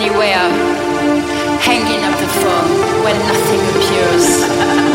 Yeah.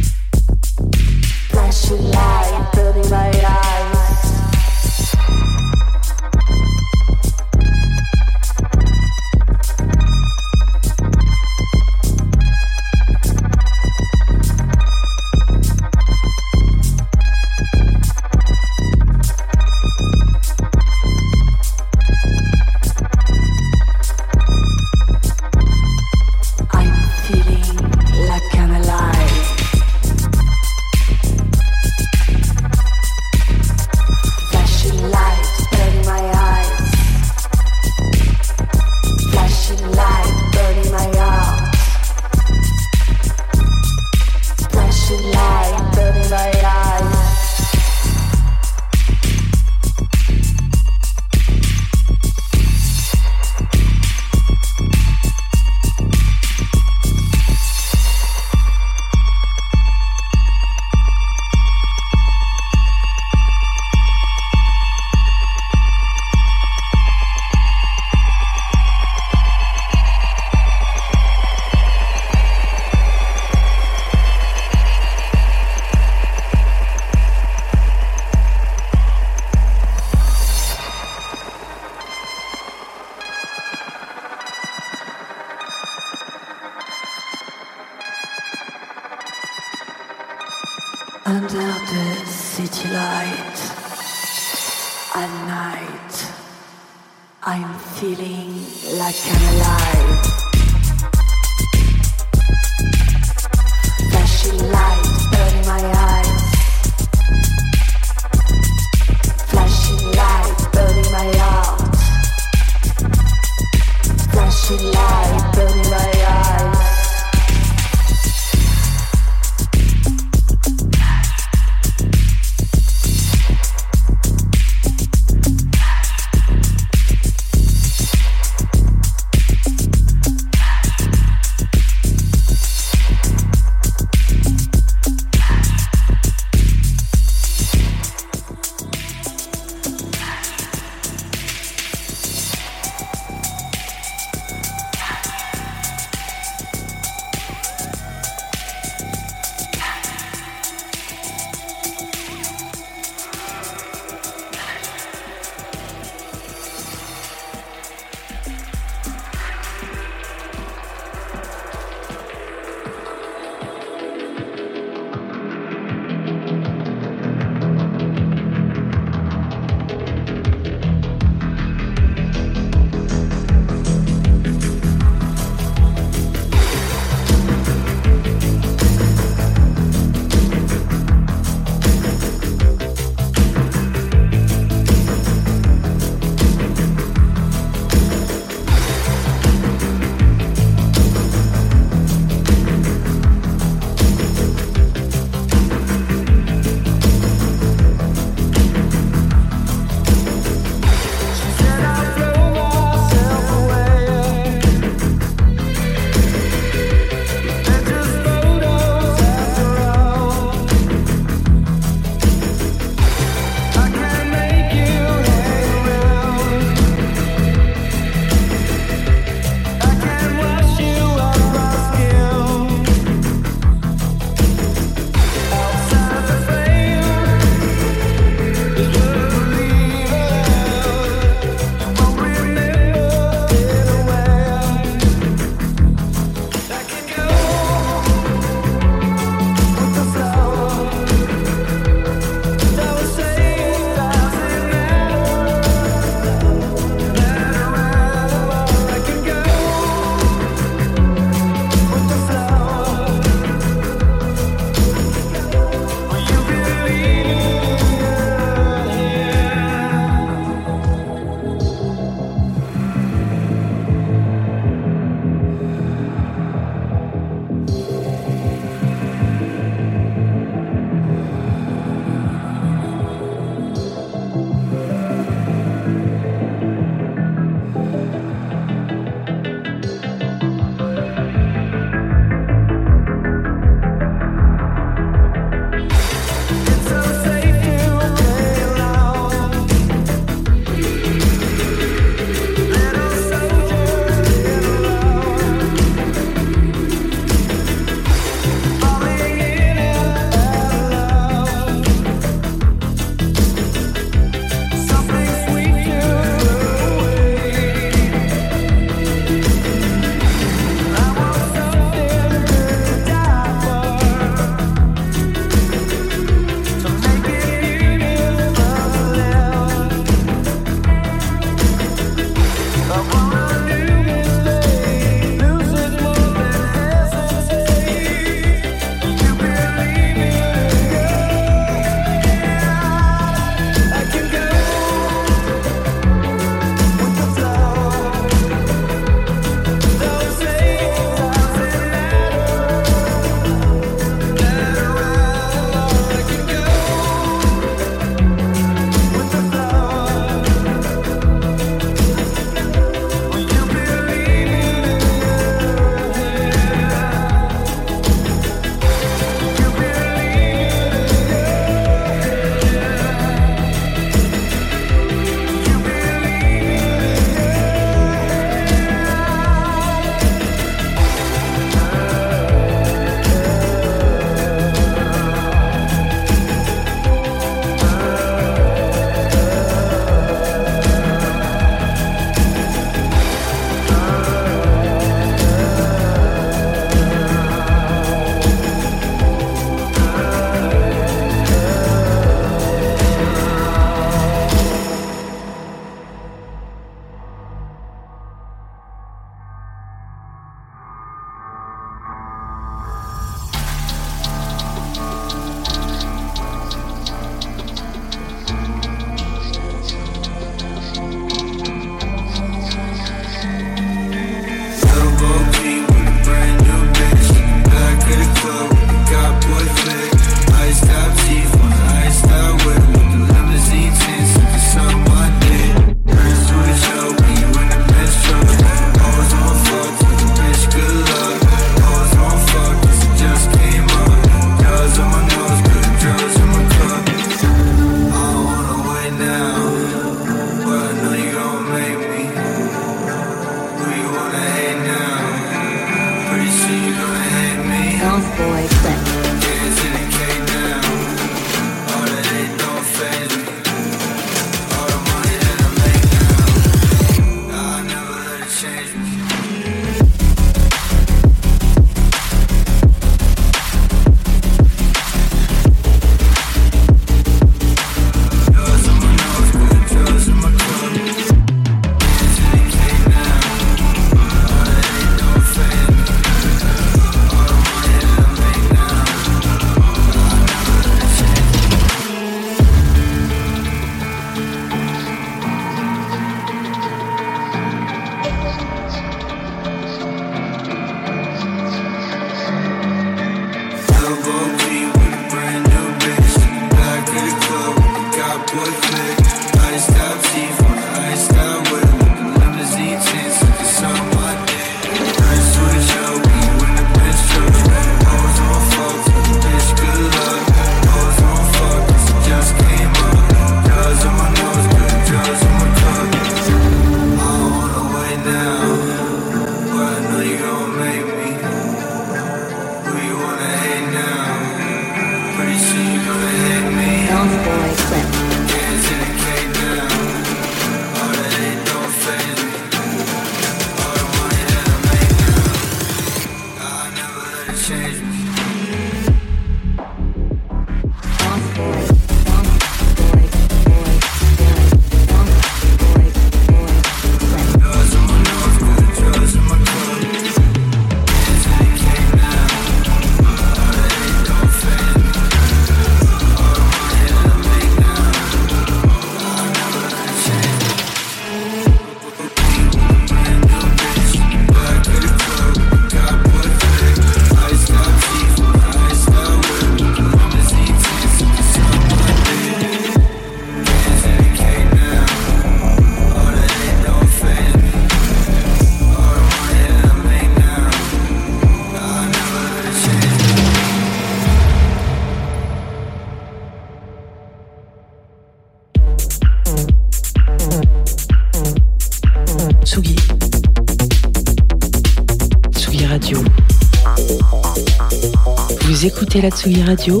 la Tsugi Radio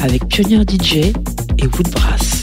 avec Pionnier DJ et Woodbrass.